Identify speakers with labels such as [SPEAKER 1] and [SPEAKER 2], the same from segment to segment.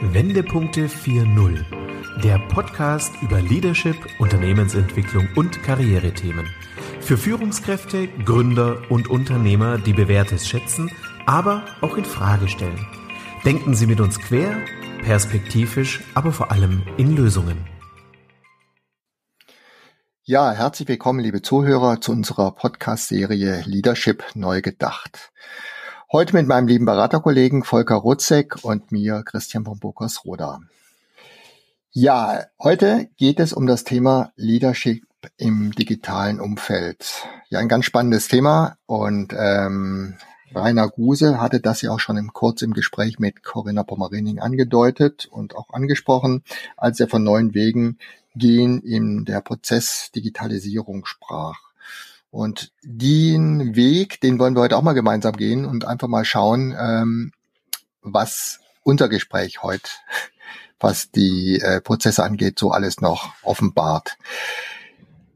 [SPEAKER 1] Wendepunkte 4.0, der Podcast über Leadership, Unternehmensentwicklung und Karrierethemen. Für Führungskräfte, Gründer und Unternehmer, die Bewährtes schätzen, aber auch in Frage stellen. Denken Sie mit uns quer, perspektivisch, aber vor allem in Lösungen.
[SPEAKER 2] Ja, herzlich willkommen, liebe Zuhörer, zu unserer Podcast-Serie Leadership neu gedacht. Heute mit meinem lieben Beraterkollegen Volker Rutzek und mir Christian von Burkers-Roda. Ja, heute geht es um das Thema Leadership im digitalen Umfeld. Ja, ein ganz spannendes Thema und ähm, Rainer Guse hatte das ja auch schon im, kurz im Gespräch mit Corinna Pommerening angedeutet und auch angesprochen, als er von neuen Wegen gehen in der Prozessdigitalisierung sprach. Und den Weg, den wollen wir heute auch mal gemeinsam gehen und einfach mal schauen, ähm, was unser Gespräch heute, was die äh, Prozesse angeht, so alles noch offenbart.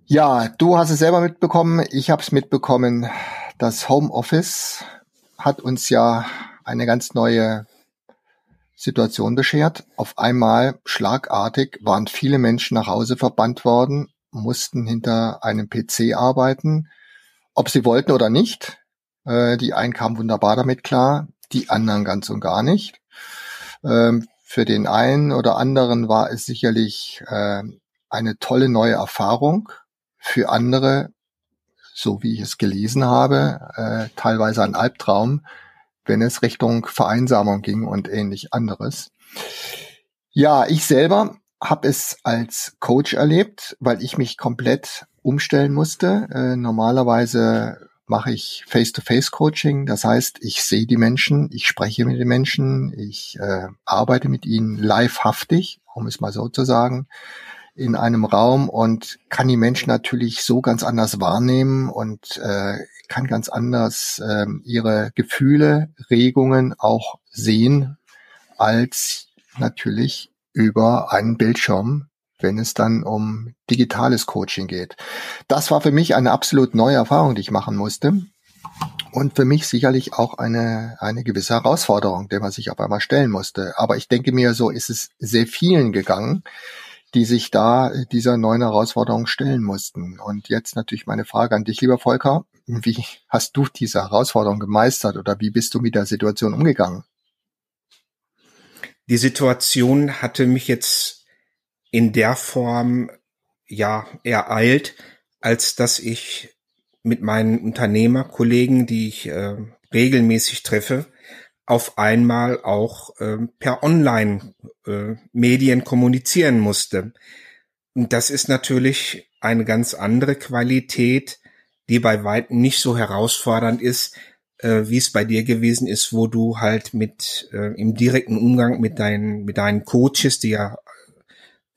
[SPEAKER 2] Ja, du hast es selber mitbekommen, ich habe es mitbekommen. Das Homeoffice hat uns ja eine ganz neue Situation beschert. Auf einmal schlagartig waren viele Menschen nach Hause verbannt worden mussten hinter einem PC arbeiten, ob sie wollten oder nicht. Äh, die einen kamen wunderbar damit klar, die anderen ganz und gar nicht. Ähm, für den einen oder anderen war es sicherlich äh, eine tolle neue Erfahrung. Für andere, so wie ich es gelesen habe, äh, teilweise ein Albtraum, wenn es Richtung Vereinsamung ging und ähnlich anderes. Ja, ich selber habe es als Coach erlebt, weil ich mich komplett umstellen musste. Äh, normalerweise mache ich Face-to-Face-Coaching, das heißt, ich sehe die Menschen, ich spreche mit den Menschen, ich äh, arbeite mit ihnen livehaftig, um es mal so zu sagen, in einem Raum und kann die Menschen natürlich so ganz anders wahrnehmen und äh, kann ganz anders äh, ihre Gefühle, Regungen auch sehen als natürlich über einen Bildschirm, wenn es dann um digitales Coaching geht. Das war für mich eine absolut neue Erfahrung, die ich machen musste. Und für mich sicherlich auch eine, eine gewisse Herausforderung, der man sich auf einmal stellen musste. Aber ich denke mir, so ist es sehr vielen gegangen, die sich da dieser neuen Herausforderung stellen mussten. Und jetzt natürlich meine Frage an dich, lieber Volker. Wie hast du diese Herausforderung gemeistert oder wie bist du mit der Situation umgegangen?
[SPEAKER 3] Die Situation hatte mich jetzt in der Form ja ereilt, als dass ich mit meinen Unternehmerkollegen, die ich äh, regelmäßig treffe, auf einmal auch äh, per Online-Medien äh, kommunizieren musste. Und das ist natürlich eine ganz andere Qualität, die bei weitem nicht so herausfordernd ist, äh, wie es bei dir gewesen ist, wo du halt mit äh, im direkten Umgang mit deinen mit deinen Coaches, die ja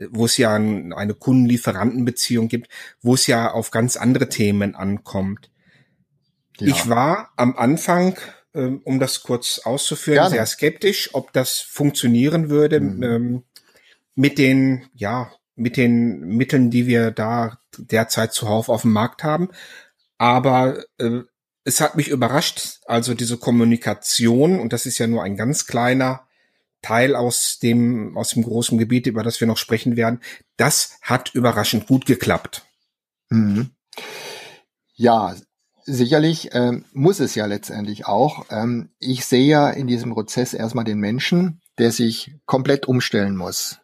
[SPEAKER 3] wo es ja ein, eine Kundenlieferantenbeziehung gibt, wo es ja auf ganz andere Themen ankommt. Ja. Ich war am Anfang, äh, um das kurz auszuführen, Gerne. sehr skeptisch, ob das funktionieren würde mhm. ähm, mit den, ja, mit den Mitteln, die wir da derzeit zuhauf auf dem Markt haben. Aber äh, es hat mich überrascht, also diese Kommunikation, und das ist ja nur ein ganz kleiner Teil aus dem, aus dem großen Gebiet, über das wir noch sprechen werden, das hat überraschend gut geklappt.
[SPEAKER 2] Mhm. Ja, sicherlich ähm, muss es ja letztendlich auch. Ähm, ich sehe ja in diesem Prozess erstmal den Menschen, der sich komplett umstellen muss.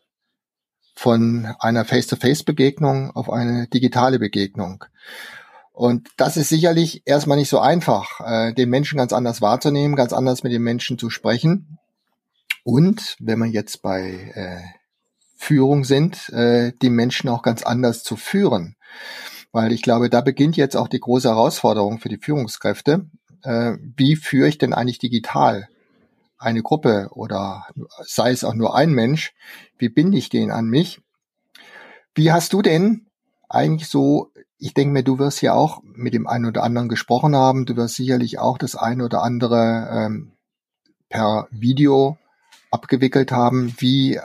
[SPEAKER 2] Von einer Face-to-Face-Begegnung auf eine digitale Begegnung. Und das ist sicherlich erstmal nicht so einfach, äh, den Menschen ganz anders wahrzunehmen, ganz anders mit den Menschen zu sprechen. Und wenn wir jetzt bei äh, Führung sind, äh, die Menschen auch ganz anders zu führen. Weil ich glaube, da beginnt jetzt auch die große Herausforderung für die Führungskräfte. Äh, wie führe ich denn eigentlich digital eine Gruppe oder sei es auch nur ein Mensch? Wie binde ich den an mich? Wie hast du denn eigentlich so ich denke mir, du wirst ja auch mit dem einen oder anderen gesprochen haben. Du wirst sicherlich auch das eine oder andere ähm, per Video abgewickelt haben. Wie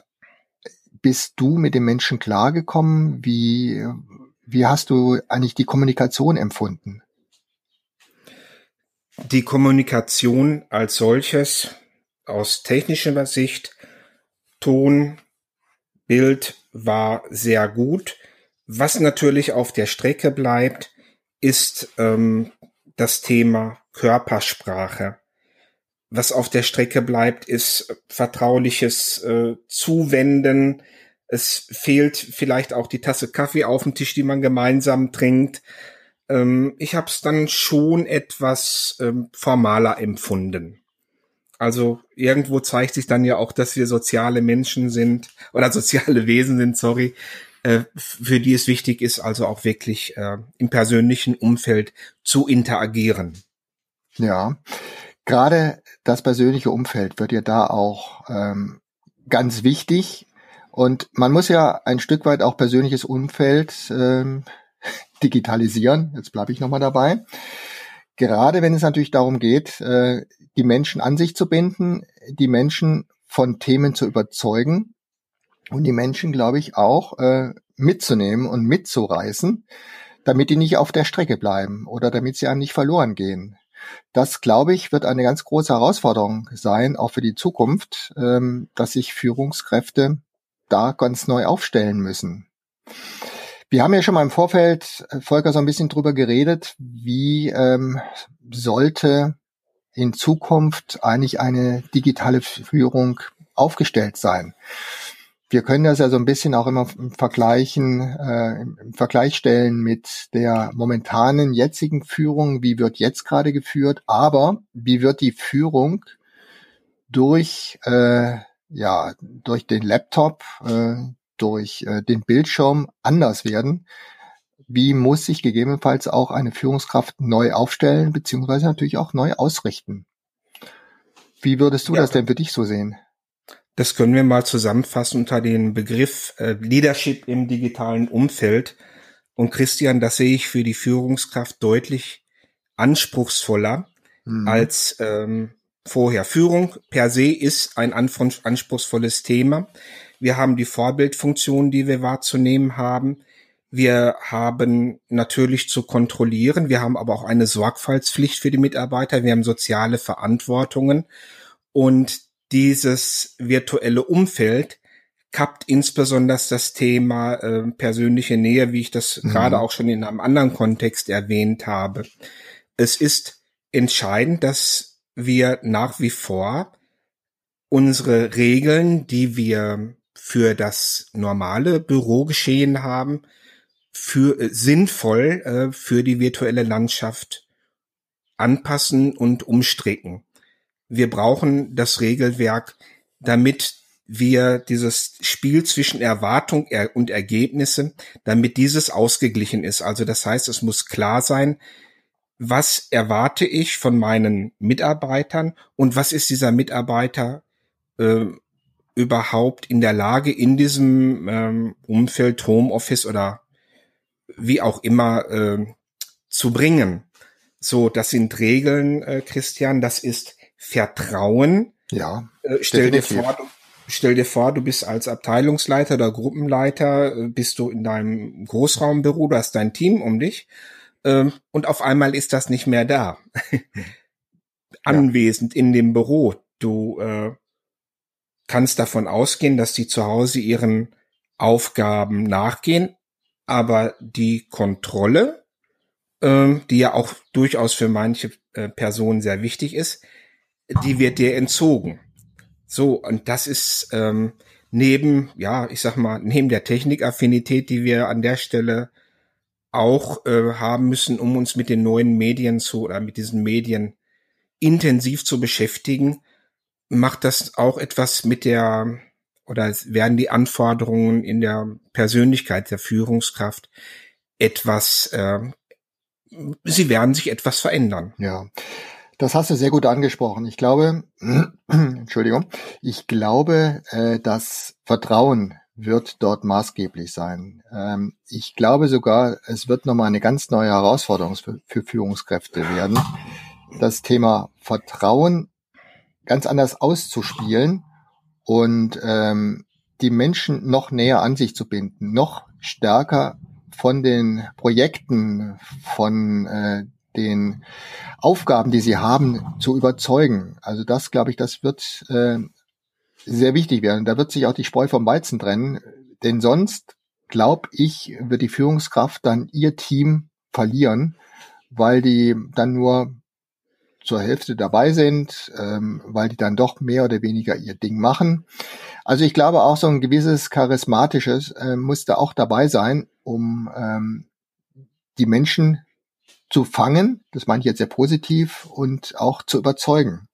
[SPEAKER 2] bist du mit den Menschen klargekommen? Wie, wie hast du eigentlich die Kommunikation empfunden?
[SPEAKER 3] Die Kommunikation als solches aus technischer Sicht Ton, Bild war sehr gut. Was natürlich auf der Strecke bleibt, ist ähm, das Thema Körpersprache. Was auf der Strecke bleibt, ist vertrauliches äh, Zuwenden. Es fehlt vielleicht auch die Tasse Kaffee auf dem Tisch, die man gemeinsam trinkt. Ähm, ich habe es dann schon etwas ähm, formaler empfunden. Also irgendwo zeigt sich dann ja auch, dass wir soziale Menschen sind oder soziale Wesen sind, sorry, äh, für die es wichtig ist, also auch wirklich äh, im persönlichen Umfeld zu interagieren.
[SPEAKER 2] Ja, gerade das persönliche Umfeld wird ja da auch ähm, ganz wichtig. Und man muss ja ein Stück weit auch persönliches Umfeld ähm, digitalisieren. Jetzt bleibe ich nochmal dabei. Gerade wenn es natürlich darum geht, äh, die Menschen an sich zu binden, die Menschen von Themen zu überzeugen und die Menschen, glaube ich, auch äh, mitzunehmen und mitzureißen, damit die nicht auf der Strecke bleiben oder damit sie einem nicht verloren gehen. Das, glaube ich, wird eine ganz große Herausforderung sein, auch für die Zukunft, ähm, dass sich Führungskräfte da ganz neu aufstellen müssen. Wir haben ja schon mal im Vorfeld, äh, Volker, so ein bisschen drüber geredet, wie ähm, sollte in Zukunft eigentlich eine digitale Führung aufgestellt sein. Wir können das ja so ein bisschen auch immer im Vergleichen, äh, im Vergleich stellen mit der momentanen jetzigen Führung. Wie wird jetzt gerade geführt? Aber wie wird die Führung durch äh, ja durch den Laptop, äh, durch äh, den Bildschirm anders werden? Wie muss sich gegebenenfalls auch eine Führungskraft neu aufstellen, beziehungsweise natürlich auch neu ausrichten? Wie würdest du ja. das denn für dich so sehen?
[SPEAKER 3] Das können wir mal zusammenfassen unter den Begriff äh, Leadership im digitalen Umfeld. Und Christian, das sehe ich für die Führungskraft deutlich anspruchsvoller mhm. als ähm, vorher. Führung per se ist ein anspruchsvolles Thema. Wir haben die Vorbildfunktion, die wir wahrzunehmen haben. Wir haben natürlich zu kontrollieren. Wir haben aber auch eine Sorgfaltspflicht für die Mitarbeiter. Wir haben soziale Verantwortungen. Und dieses virtuelle Umfeld kappt insbesondere das Thema äh, persönliche Nähe, wie ich das mhm. gerade auch schon in einem anderen Kontext erwähnt habe. Es ist entscheidend, dass wir nach wie vor unsere Regeln, die wir für das normale Bürogeschehen haben, für äh, sinnvoll äh, für die virtuelle Landschaft anpassen und umstricken. Wir brauchen das Regelwerk, damit wir dieses Spiel zwischen Erwartung und Ergebnisse, damit dieses ausgeglichen ist. Also das heißt, es muss klar sein, was erwarte ich von meinen Mitarbeitern und was ist dieser Mitarbeiter äh, überhaupt in der Lage, in diesem ähm, Umfeld Homeoffice oder wie auch immer äh, zu bringen. So, das sind Regeln, äh, Christian, das ist Vertrauen.
[SPEAKER 2] Ja.
[SPEAKER 3] Äh, stell dir vor, du, stell dir vor, du bist als Abteilungsleiter oder Gruppenleiter, äh, bist du in deinem Großraumbüro, du hast dein Team um dich äh, und auf einmal ist das nicht mehr da. Anwesend ja. in dem Büro. Du äh, kannst davon ausgehen, dass die zu Hause ihren Aufgaben nachgehen, aber die Kontrolle, ähm, die ja auch durchaus für manche äh, Personen sehr wichtig ist, die wird dir entzogen. So, und das ist ähm, neben, ja, ich sag mal, neben der Technikaffinität, die wir an der Stelle auch äh, haben müssen, um uns mit den neuen Medien zu oder mit diesen Medien intensiv zu beschäftigen, macht das auch etwas mit der oder werden die Anforderungen in der Persönlichkeit der Führungskraft etwas, äh, sie werden sich etwas verändern.
[SPEAKER 2] Ja. Das hast du sehr gut angesprochen. Ich glaube, Entschuldigung, ich glaube, äh, das Vertrauen wird dort maßgeblich sein. Ähm, ich glaube sogar, es wird nochmal eine ganz neue Herausforderung für, für Führungskräfte werden. Das Thema Vertrauen ganz anders auszuspielen und ähm, die Menschen noch näher an sich zu binden, noch stärker von den Projekten, von äh, den Aufgaben, die sie haben, zu überzeugen. Also das, glaube ich, das wird äh, sehr wichtig werden. Da wird sich auch die Spreu vom Weizen trennen, denn sonst, glaube ich, wird die Führungskraft dann ihr Team verlieren, weil die dann nur zur Hälfte dabei sind, ähm, weil die dann doch mehr oder weniger ihr Ding machen. Also ich glaube auch so ein gewisses charismatisches äh, muss da auch dabei sein, um ähm, die Menschen zu fangen, das meine ich jetzt sehr positiv, und auch zu überzeugen.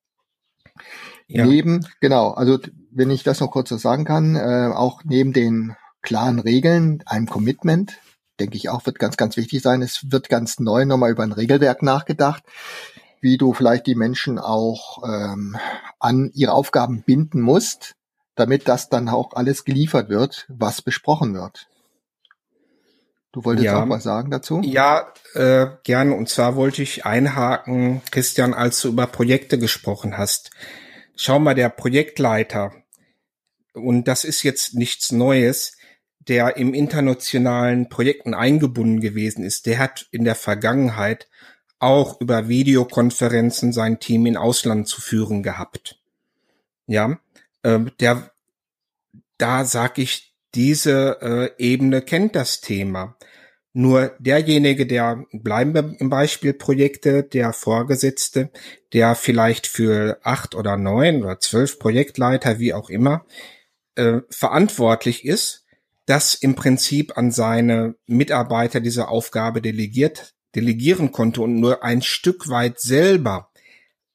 [SPEAKER 2] Ja. Neben, genau, also wenn ich das noch kurz so sagen kann, äh, auch neben den klaren Regeln, einem Commitment, denke ich auch, wird ganz, ganz wichtig sein. Es wird ganz neu nochmal über ein Regelwerk nachgedacht, wie du vielleicht die Menschen auch ähm, an ihre Aufgaben binden musst, damit das dann auch alles geliefert wird, was besprochen wird. Du wolltest ja. auch was sagen dazu?
[SPEAKER 3] Ja, äh, gerne. Und zwar wollte ich einhaken, Christian, als du über Projekte gesprochen hast. Schau mal, der Projektleiter, und das ist jetzt nichts Neues, der im internationalen Projekten eingebunden gewesen ist, der hat in der Vergangenheit auch über Videokonferenzen sein Team in Ausland zu führen gehabt. Ja, äh, der, da sag ich, diese äh, Ebene kennt das Thema. Nur derjenige, der, bleiben wir im Beispiel Projekte, der Vorgesetzte, der vielleicht für acht oder neun oder zwölf Projektleiter, wie auch immer, äh, verantwortlich ist, das im Prinzip an seine Mitarbeiter diese Aufgabe delegiert, delegieren konnte und nur ein Stück weit selber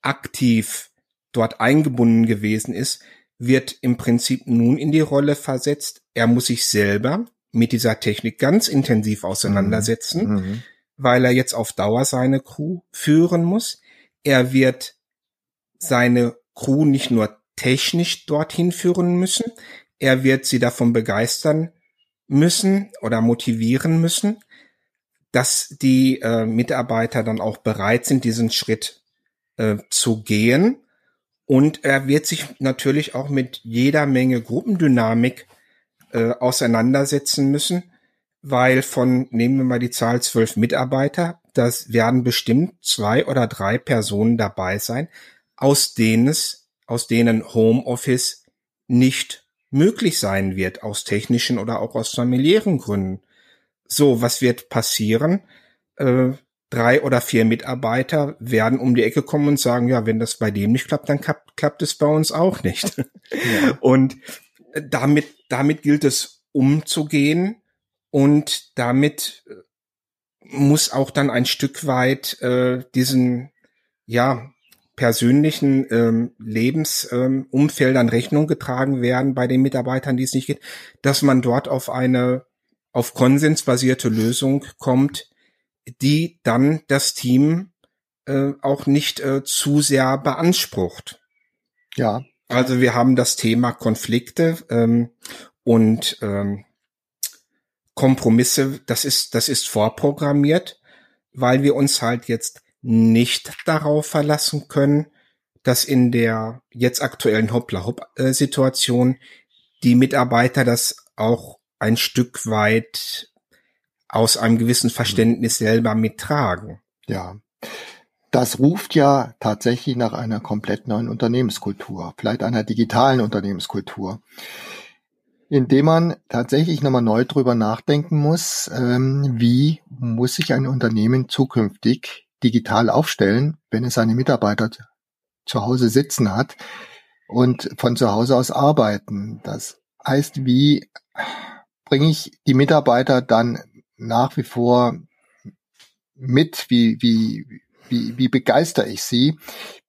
[SPEAKER 3] aktiv dort eingebunden gewesen ist, wird im Prinzip nun in die Rolle versetzt. Er muss sich selber mit dieser Technik ganz intensiv auseinandersetzen, mhm. mhm. weil er jetzt auf Dauer seine Crew führen muss. Er wird seine Crew nicht nur technisch dorthin führen müssen, er wird sie davon begeistern müssen oder motivieren müssen, dass die äh, Mitarbeiter dann auch bereit sind, diesen Schritt äh, zu gehen. Und er wird sich natürlich auch mit jeder Menge Gruppendynamik äh, auseinandersetzen müssen, weil von, nehmen wir mal die Zahl zwölf Mitarbeiter, das werden bestimmt zwei oder drei Personen dabei sein, aus denen es, aus denen Homeoffice nicht möglich sein wird, aus technischen oder auch aus familiären Gründen. So, was wird passieren? Äh, drei oder vier Mitarbeiter werden um die Ecke kommen und sagen, ja, wenn das bei dem nicht klappt, dann klappt, klappt es bei uns auch nicht. Ja. Und damit, damit gilt es umzugehen und damit äh, muss auch dann ein Stück weit äh, diesen ja persönlichen ähm, Lebensumfeldern ähm, Rechnung getragen werden bei den Mitarbeitern, die es nicht geht, dass man dort auf eine auf konsensbasierte Lösung kommt, die dann das Team äh, auch nicht äh, zu sehr beansprucht. Ja. Also wir haben das Thema Konflikte ähm, und ähm, Kompromisse, das ist, das ist vorprogrammiert, weil wir uns halt jetzt nicht darauf verlassen können, dass in der jetzt aktuellen Hoppla-Hopp-Situation die Mitarbeiter das auch ein Stück weit aus einem gewissen Verständnis selber mittragen.
[SPEAKER 2] Ja. Das ruft ja tatsächlich nach einer komplett neuen Unternehmenskultur, vielleicht einer digitalen Unternehmenskultur, indem man tatsächlich nochmal neu drüber nachdenken muss, ähm, wie muss sich ein Unternehmen zukünftig digital aufstellen, wenn es seine Mitarbeiter zu Hause sitzen hat und von zu Hause aus arbeiten. Das heißt, wie bringe ich die Mitarbeiter dann nach wie vor mit? Wie, wie, wie, wie begeister ich sie?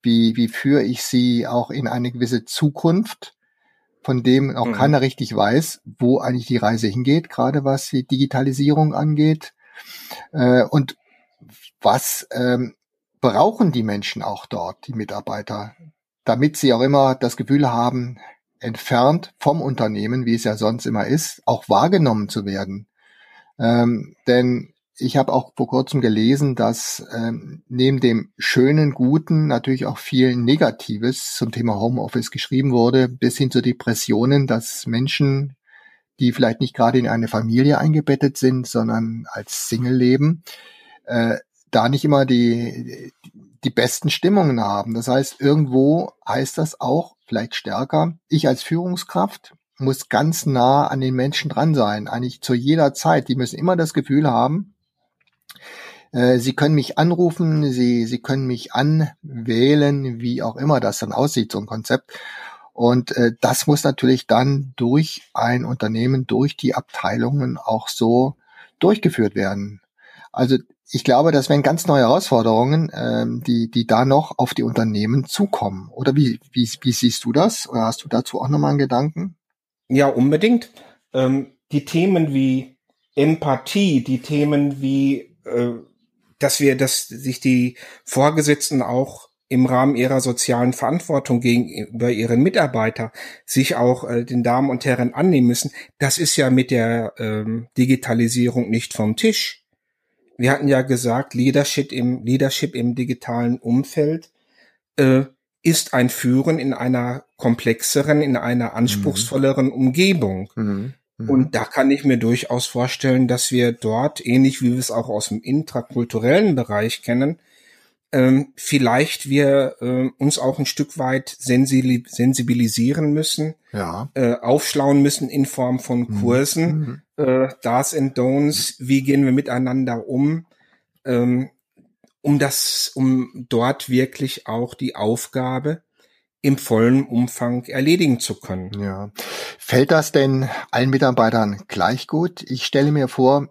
[SPEAKER 2] Wie, wie führe ich sie auch in eine gewisse Zukunft, von dem auch mhm. keiner richtig weiß, wo eigentlich die Reise hingeht, gerade was die Digitalisierung angeht. Äh, und was ähm, brauchen die Menschen auch dort, die Mitarbeiter, damit sie auch immer das Gefühl haben, entfernt vom Unternehmen, wie es ja sonst immer ist, auch wahrgenommen zu werden. Ähm, denn ich habe auch vor kurzem gelesen, dass ähm, neben dem schönen, guten natürlich auch viel Negatives zum Thema Homeoffice geschrieben wurde, bis hin zu Depressionen, dass Menschen, die vielleicht nicht gerade in eine Familie eingebettet sind, sondern als Single leben, äh, da nicht immer die, die besten Stimmungen haben. Das heißt, irgendwo heißt das auch vielleicht stärker. Ich als Führungskraft muss ganz nah an den Menschen dran sein, eigentlich zu jeder Zeit. Die müssen immer das Gefühl haben, äh, Sie können mich anrufen, Sie, Sie können mich anwählen, wie auch immer das dann aussieht, so ein Konzept. Und äh, das muss natürlich dann durch ein Unternehmen, durch die Abteilungen auch so durchgeführt werden. Also ich glaube, das wären ganz neue Herausforderungen, ähm, die, die da noch auf die Unternehmen zukommen. Oder wie, wie, wie siehst du das? Oder hast du dazu auch nochmal einen Gedanken?
[SPEAKER 3] Ja, unbedingt. Ähm, die Themen wie Empathie, die Themen wie, äh, dass wir, dass sich die Vorgesetzten auch im Rahmen ihrer sozialen Verantwortung gegenüber ihren Mitarbeiter sich auch äh, den Damen und Herren annehmen müssen, das ist ja mit der ähm, Digitalisierung nicht vom Tisch wir hatten ja gesagt, Leadership im, Leadership im digitalen Umfeld äh, ist ein Führen in einer komplexeren, in einer anspruchsvolleren mhm. Umgebung. Mhm. Mhm. Und da kann ich mir durchaus vorstellen, dass wir dort, ähnlich wie wir es auch aus dem intrakulturellen Bereich kennen, ähm, vielleicht wir äh, uns auch ein Stück weit sensibilisieren müssen, ja. äh, aufschlauen müssen in Form von mhm. Kursen, mhm. äh, Do's and Don'ts, wie gehen wir miteinander um, ähm, um das, um dort wirklich auch die Aufgabe im vollen Umfang erledigen zu können.
[SPEAKER 2] Ja. Fällt das denn allen Mitarbeitern gleich gut? Ich stelle mir vor,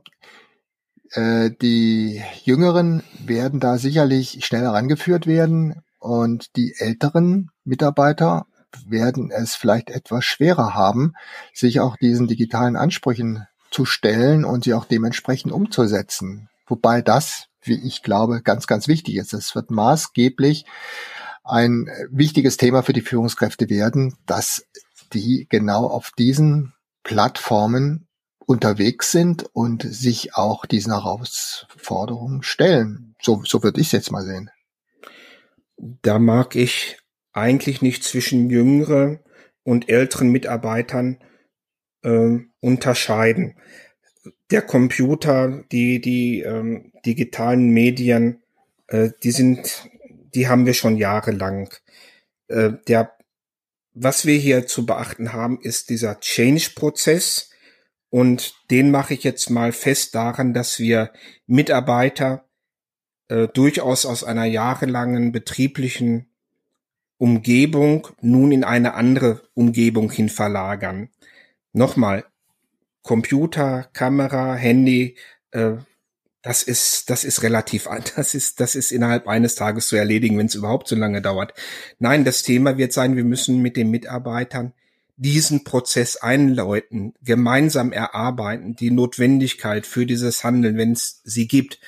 [SPEAKER 2] äh, die Jüngeren werden da sicherlich schneller rangeführt werden und die älteren Mitarbeiter werden es vielleicht etwas schwerer haben, sich auch diesen digitalen Ansprüchen zu stellen und sie auch dementsprechend umzusetzen. Wobei das, wie ich glaube, ganz, ganz wichtig ist. Es wird maßgeblich ein wichtiges Thema für die Führungskräfte werden, dass die genau auf diesen Plattformen unterwegs sind und sich auch diesen Herausforderungen stellen. So, so würde ich es jetzt mal sehen.
[SPEAKER 3] Da mag ich eigentlich nicht zwischen jüngeren und älteren Mitarbeitern äh, unterscheiden. Der Computer, die, die ähm, digitalen Medien, äh, die sind, die haben wir schon jahrelang. Äh, der, was wir hier zu beachten haben, ist dieser Change-Prozess, und den mache ich jetzt mal fest daran, dass wir Mitarbeiter äh, durchaus aus einer jahrelangen betrieblichen Umgebung nun in eine andere Umgebung hin verlagern. Nochmal, Computer, Kamera, Handy, äh, das ist, das ist relativ, das ist, das ist innerhalb eines Tages zu erledigen, wenn es überhaupt so lange dauert. Nein, das Thema wird sein, wir müssen mit den Mitarbeitern diesen Prozess einläuten, gemeinsam erarbeiten, die Notwendigkeit für dieses Handeln, wenn es sie gibt,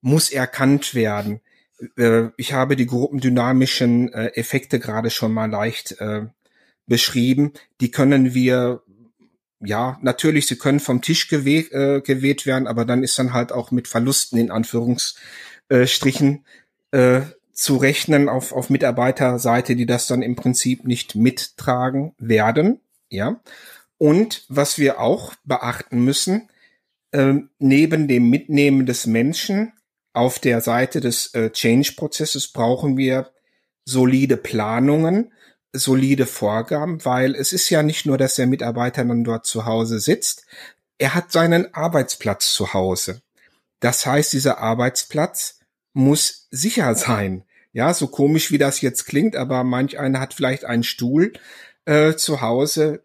[SPEAKER 3] muss erkannt werden. Äh, ich habe die gruppendynamischen äh, Effekte gerade schon mal leicht äh, beschrieben. Die können wir ja, natürlich, sie können vom Tisch geweht, äh, geweht werden, aber dann ist dann halt auch mit Verlusten in Anführungsstrichen äh, zu rechnen auf, auf Mitarbeiterseite, die das dann im Prinzip nicht mittragen werden. Ja. Und was wir auch beachten müssen, äh, neben dem Mitnehmen des Menschen auf der Seite des äh, Change-Prozesses brauchen wir solide Planungen, solide Vorgaben, weil es ist ja nicht nur, dass der Mitarbeiter dann dort zu Hause sitzt, er hat seinen Arbeitsplatz zu Hause. Das heißt, dieser Arbeitsplatz muss sicher sein. Ja, so komisch wie das jetzt klingt, aber manch einer hat vielleicht einen Stuhl äh, zu Hause,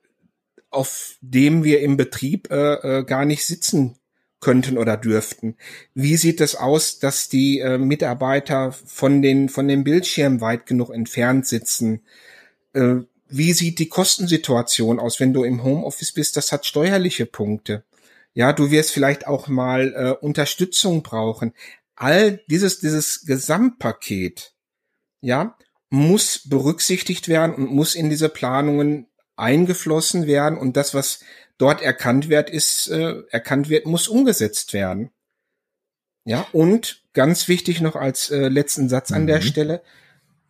[SPEAKER 3] auf dem wir im Betrieb äh, äh, gar nicht sitzen könnten oder dürften. Wie sieht es aus, dass die äh, Mitarbeiter von den von dem Bildschirm weit genug entfernt sitzen? Äh, wie sieht die Kostensituation aus, wenn du im Homeoffice bist? Das hat steuerliche Punkte. Ja, du wirst vielleicht auch mal äh, Unterstützung brauchen. All dieses dieses Gesamtpaket ja, muss berücksichtigt werden und muss in diese Planungen eingeflossen werden und das, was dort erkannt wird, ist äh, erkannt wird, muss umgesetzt werden. Ja, und ganz wichtig noch als äh, letzten Satz an mhm. der Stelle,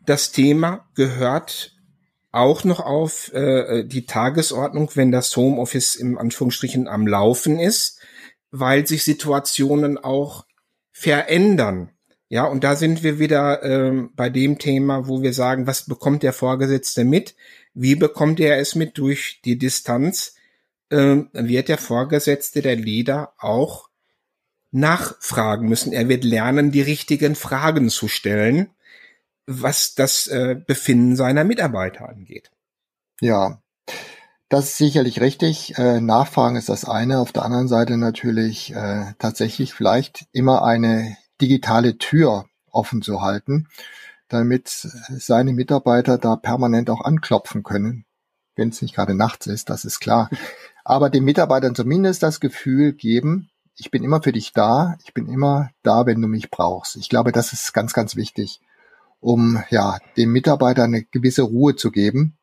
[SPEAKER 3] das Thema gehört auch noch auf äh, die Tagesordnung, wenn das Homeoffice im Anführungsstrichen am Laufen ist, weil sich Situationen auch verändern. Ja, und da sind wir wieder ähm, bei dem Thema, wo wir sagen, was bekommt der Vorgesetzte mit? Wie bekommt er es mit durch die Distanz? Ähm, wird der Vorgesetzte, der Leader auch nachfragen müssen. Er wird lernen, die richtigen Fragen zu stellen, was das äh, Befinden seiner Mitarbeiter angeht.
[SPEAKER 2] Ja, das ist sicherlich richtig. Äh, Nachfragen ist das eine. Auf der anderen Seite natürlich äh, tatsächlich vielleicht immer eine digitale Tür offen zu halten, damit seine Mitarbeiter da permanent auch anklopfen können, wenn es nicht gerade nachts ist, das ist klar. Aber den Mitarbeitern zumindest das Gefühl geben, ich bin immer für dich da, ich bin immer da, wenn du mich brauchst. Ich glaube, das ist ganz, ganz wichtig, um ja dem Mitarbeiter eine gewisse Ruhe zu geben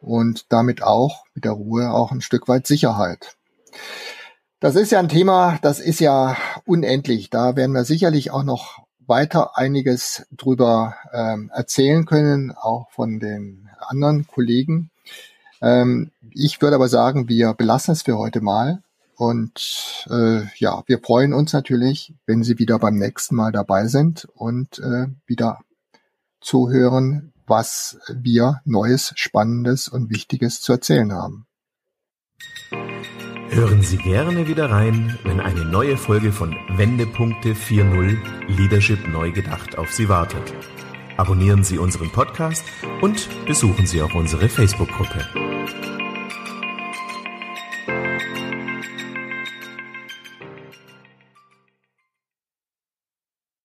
[SPEAKER 2] und damit auch mit der Ruhe auch ein Stück weit Sicherheit. Das ist ja ein Thema, das ist ja unendlich. Da werden wir sicherlich auch noch weiter einiges drüber ähm, erzählen können, auch von den anderen Kollegen. Ähm, ich würde aber sagen, wir belassen es für heute mal. Und äh, ja, wir freuen uns natürlich, wenn Sie wieder beim nächsten Mal dabei sind und äh, wieder zuhören, was wir Neues, Spannendes und Wichtiges zu erzählen haben.
[SPEAKER 1] Hören Sie gerne wieder rein, wenn eine neue Folge von Wendepunkte 4.0 Leadership neu gedacht auf Sie wartet. Abonnieren Sie unseren Podcast und besuchen Sie auch unsere Facebook-Gruppe.